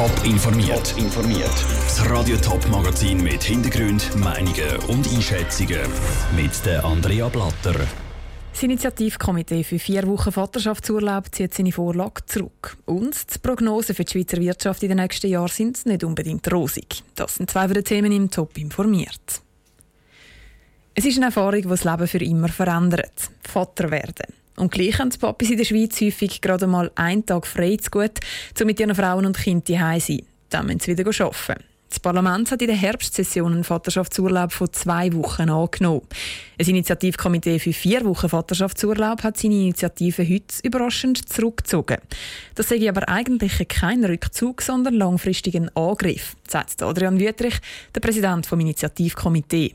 Top informiert. informiert. Das Radio Top Magazin mit Hintergrund, Meinungen und Einschätzungen mit der Andrea Blatter. Das Initiativkomitee für vier Wochen Vaterschaftsurlaub zieht seine Vorlage zurück. Und die Prognosen für die Schweizer Wirtschaft in den nächsten Jahren sind nicht unbedingt rosig. Das sind zwei der Themen im Top informiert. Es ist eine Erfahrung, die das Leben für immer verändert. Vater werden. Und gleich haben die Papis in der Schweiz häufig gerade mal einen Tag frei zu gut, um mit ihren Frauen und Kindern zu sein. Dann müssen sie wieder arbeiten. Das Parlament hat in der Herbstsession einen Vaterschaftsurlaub von zwei Wochen angenommen. Ein Initiativkomitee für vier Wochen Vaterschaftsurlaub hat seine Initiative heute überraschend zurückgezogen. Das sei aber eigentlich kein Rückzug, sondern langfristig ein Angriff, sagt Adrian Wüttrich, der Präsident des Initiativkomitees.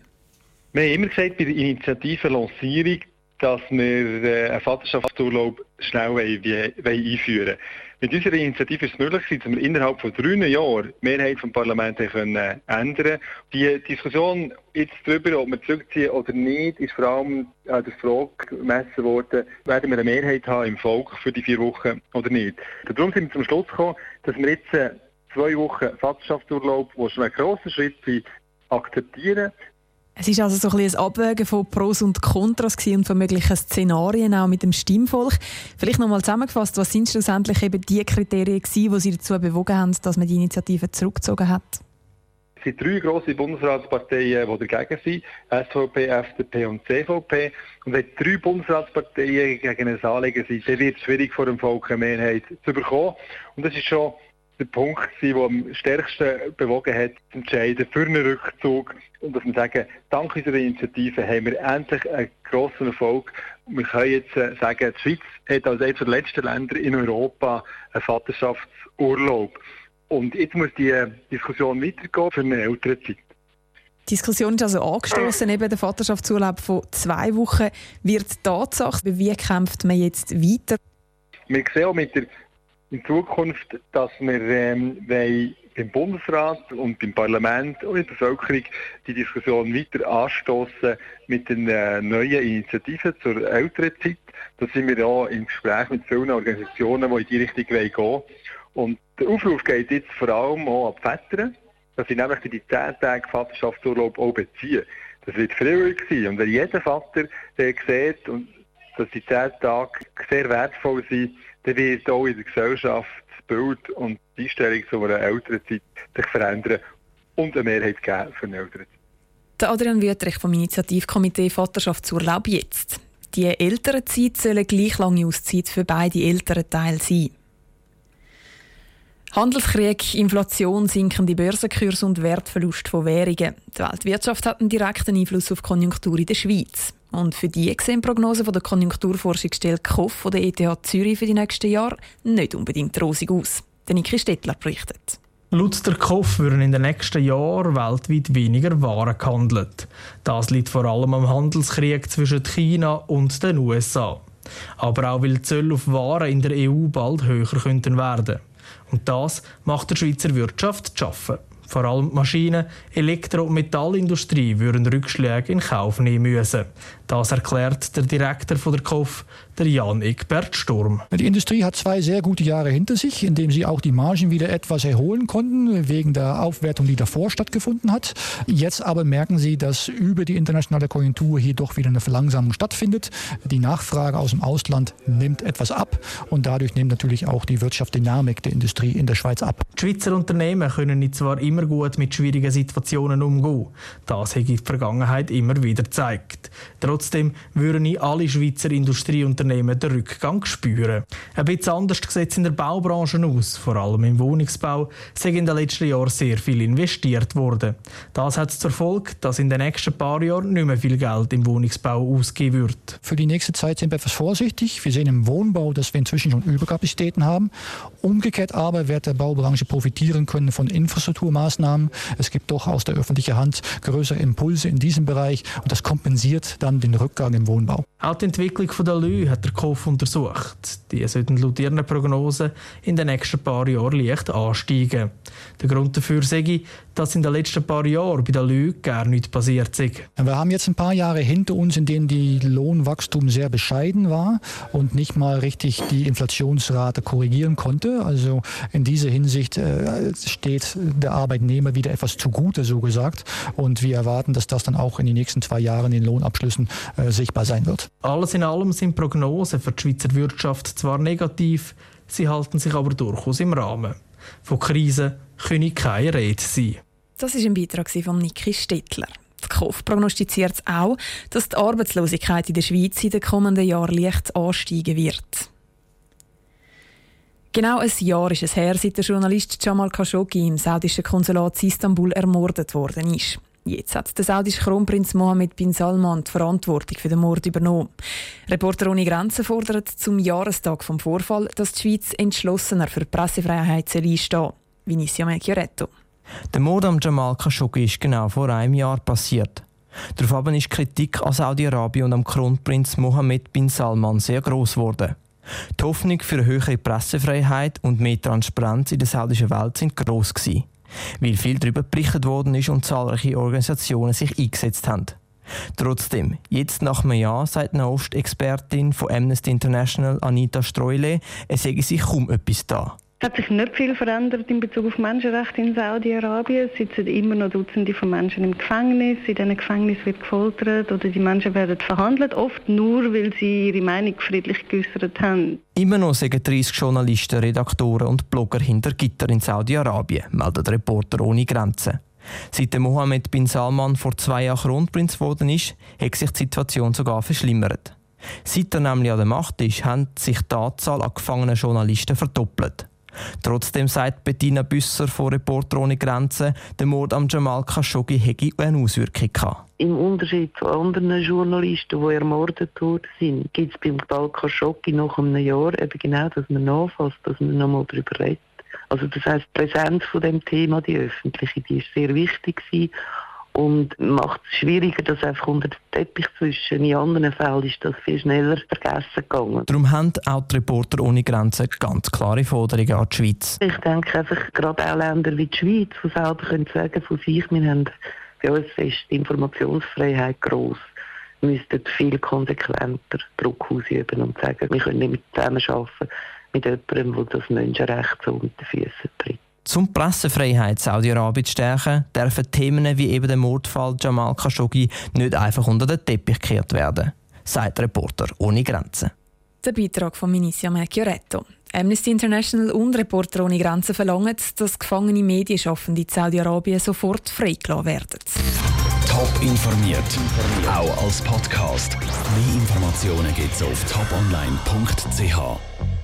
Wir haben immer gesagt, bei der Initiative-Lancierung, dass wir äh, einen Vaterschaftsurlaub schnell einführen wollen. Mit unserer Initiative ist es möglich, dass wir innerhalb von drei Jahren die Mehrheit des Parlaments können äh, ändern Die Diskussion jetzt darüber, ob wir zurückziehen oder nicht, ist vor allem an der Frage gemessen worden, werden wir eine Mehrheit haben im Volk für die vier Wochen oder nicht. Darum sind wir zum Schluss gekommen, dass wir jetzt äh, zwei Wochen Vaterschaftsurlaub, was schon ein grosser Schritt ist, akzeptieren. Es ist also so ein, ein Abwägen von Pros und Kontras und von möglichen Szenarien auch mit dem Stimmvolk. Vielleicht noch nochmal zusammengefasst, was sind schlussendlich eben die Kriterien gewesen, die Sie dazu bewogen haben, dass man die Initiative zurückgezogen hat? Es sind drei grosse Bundesratsparteien, die dagegen sind. SVP, FDP und CVP. Und wenn drei Bundesratsparteien gegen ein Anliegen sind, dann wird es schwierig, vor dem Volk eine Mehrheit zu bekommen. Und das ist schon der Punkt der am stärksten bewogen hat, zu entscheiden für einen Rückzug. Und dass wir sagen, dank unserer Initiative haben wir endlich einen grossen Erfolg. Wir können jetzt äh, sagen, die Schweiz hat als eines der letzten Länder in Europa einen Vaterschaftsurlaub. Und jetzt muss die äh, Diskussion weitergehen für eine ältere Zeit. Die Diskussion ist also angestoßen, eben der Vaterschaftsurlaub von zwei Wochen wird Tatsache. Wie kämpft man jetzt weiter? Wir sehen auch mit der in Zukunft, dass wir ähm, beim Bundesrat und beim Parlament und in der Bevölkerung die Diskussion weiter anstoßen mit den äh, neuen Initiativen zur Elternzeit. Da sind wir ja im Gespräch mit vielen Organisationen, die in die Richtung gehen wollen. Und der Aufruf geht jetzt vor allem auch an die Väter, dass sie nämlich die 10 Tage Vaterschaftsurlaub auch beziehen. Das wird freiwillig sein. Und wenn jeder Vater sieht, dass die 10 Tage sehr wertvoll sind, dann wird auch in der Gesellschaft das Bild und die Einstellung zu einer Elternzeit sich verändern und eine Mehrheit geben für eine Elternzeit. Der Adrian Wüttrich vom Initiativkomitee Vaterschaftsurlaub jetzt. Die Elternzeit sollen gleich lange Auszeit für beide Elternteile sein. Handelskrieg, Inflation, sinkende Börsenkurse und Wertverlust von Währungen. Die Weltwirtschaft hat einen direkten Einfluss auf die Konjunktur in der Schweiz. Und für die sehen Prognosen der Konjunkturforschungsstelle KOF von der ETH Zürich für die nächsten Jahre nicht unbedingt rosig aus. Der Niki Stettler berichtet. Laut der KOF würden in den nächsten Jahren weltweit weniger Waren gehandelt. Das liegt vor allem am Handelskrieg zwischen China und den USA. Aber auch weil die Zölle auf Waren in der EU bald höher könnten werden. Und das macht der Schweizer Wirtschaft zu schaffen. Vor allem die Maschinen-, Elektro- und Metallindustrie würden Rückschläge in Kauf nehmen müssen. Das erklärt der Direktor von der KOF, der Jan Egbert Sturm. Die Industrie hat zwei sehr gute Jahre hinter sich, in dem sie auch die Margen wieder etwas erholen konnten, wegen der Aufwertung, die davor stattgefunden hat. Jetzt aber merken sie, dass über die internationale Konjunktur hier doch wieder eine Verlangsamung stattfindet. Die Nachfrage aus dem Ausland nimmt etwas ab und dadurch nimmt natürlich auch die Wirtschaftsdynamik der Industrie in der Schweiz ab. Die Schweizer Unternehmen können zwar immer gut mit schwierigen Situationen umgehen. Das hat der Vergangenheit immer wieder gezeigt. Trotzdem würden alle Schweizer Industrieunternehmen Unternehmen den Rückgang spüren. Ein bisschen anders sieht es in der Baubranche aus. Vor allem im Wohnungsbau sei in den letzten Jahren sehr viel investiert worden. Das hat zur Folge, dass in den nächsten paar Jahren nicht mehr viel Geld im Wohnungsbau ausgeben wird. Für die nächste Zeit sind wir etwas vorsichtig. Wir sehen im Wohnbau, dass wir inzwischen schon Überkapazitäten haben. Umgekehrt aber wird der Baubranche profitieren können von Infrastrukturmaßnahmen Maßnahmen. Es gibt doch aus der öffentlichen Hand größere Impulse in diesem Bereich und das kompensiert dann den Rückgang im Wohnbau. Auch die Entwicklung der Lü hat der KOF untersucht. Die sollten laut ihren Prognosen in den nächsten paar Jahren leicht ansteigen. Der Grund dafür sei, dass in den letzten paar Jahren bei den Leuten gar nichts passiert ist. Wir haben jetzt ein paar Jahre hinter uns, in denen die Lohnwachstum sehr bescheiden war und nicht mal richtig die Inflationsrate korrigieren konnte. Also in dieser Hinsicht äh, steht der Arbeitnehmer wieder etwas zugute, so gesagt. Und wir erwarten, dass das dann auch in den nächsten zwei Jahren in den Lohnabschlüssen äh, sichtbar sein wird. Alles in allem sind Prognosen für die Schweizer Wirtschaft zwar negativ, sie halten sich aber durchaus im Rahmen. Von Krisen könne keine Rede sein. Das ist ein Beitrag von Niki Stettler. Die KOF prognostiziert auch, dass die Arbeitslosigkeit in der Schweiz in den kommenden Jahren leicht ansteigen wird. Genau ein Jahr ist es her, seit der Journalist Jamal Khashoggi im saudischen Konsulat in Istanbul ermordet worden ist. Jetzt hat der saudische Kronprinz Mohammed bin Salman die Verantwortung für den Mord übernommen. Reporter ohne Grenzen fordert zum Jahrestag vom Vorfall, dass die Schweiz entschlossener für die Pressefreiheit einstehen Vinicio Melchioretto. Der Mord am Jamal Khashoggi ist genau vor einem Jahr passiert. Daraufhin ist Kritik an Saudi-Arabien und am Kronprinz Mohammed bin Salman sehr groß geworden. Die Hoffnung für eine höhere Pressefreiheit und mehr Transparenz in der saudischen Welt sind groß gewesen weil viel darüber berichtet worden ist und zahlreiche Organisationen sich eingesetzt haben. Trotzdem, jetzt nach einem Jahr sagt eine Ostexpertin von Amnesty International Anita Streule, es sei sich kaum etwas da. Es hat sich nicht viel verändert in Bezug auf Menschenrechte in Saudi-Arabien. Es sitzen immer noch Dutzende von Menschen im Gefängnis. In diesen Gefängnissen wird gefoltert oder die Menschen werden verhandelt, oft nur, weil sie ihre Meinung friedlich geäußert haben. Immer noch sagen 30 Journalisten, Redaktoren und Blogger hinter Gitter in Saudi-Arabien, meldet Reporter ohne Grenzen. Seit Mohammed bin Salman vor zwei Jahren Kronprinz geworden ist, hat sich die Situation sogar verschlimmert. Seit er nämlich an der Macht ist, hat sich die Anzahl an gefangenen Journalisten verdoppelt. Trotzdem sagt Bettina Büsser von Reporter ohne Grenzen, der Mord am Jamal Khashoggi hätte eine Auswirkung gehabt. Im Unterschied zu anderen Journalisten, die ermordet worden sind, gibt es beim Jamal Khashoggi nach einem Jahr eben genau, dass man nachfasst, dass man nochmal darüber redet. Also das heißt, die Präsenz von dem Thema, die öffentliche, die ist sehr wichtig gewesen und macht es schwieriger, das einfach unter den Teppich zu wischen. In anderen Fällen ist das viel schneller vergessen gegangen. Darum haben auch die Reporter ohne Grenzen ganz klare Forderungen an die Schweiz. Ich denke einfach, gerade auch Länder wie die Schweiz, die selber können sagen von sich, wir haben bei uns ist die Informationsfreiheit gross müssten viel konsequenter Druck ausüben und sagen, wir können nicht mit zusammenarbeiten mit jemandem, der das Menschenrecht so unter die Füße tritt. Zum Pressefreiheit Saudi-Arabien zu stärken, dürfen Themen wie eben der Mordfall Jamal Khashoggi nicht einfach unter den Teppich gekehrt werden, sagt Reporter ohne Grenzen. Der Beitrag von Minicia Melchioretto. Amnesty International und Reporter ohne Grenzen verlangen, dass gefangene Medienschaffende in Saudi-Arabien sofort freigelassen werden. Top informiert, auch als Podcast. Mehr Informationen gibt es auf toponline.ch.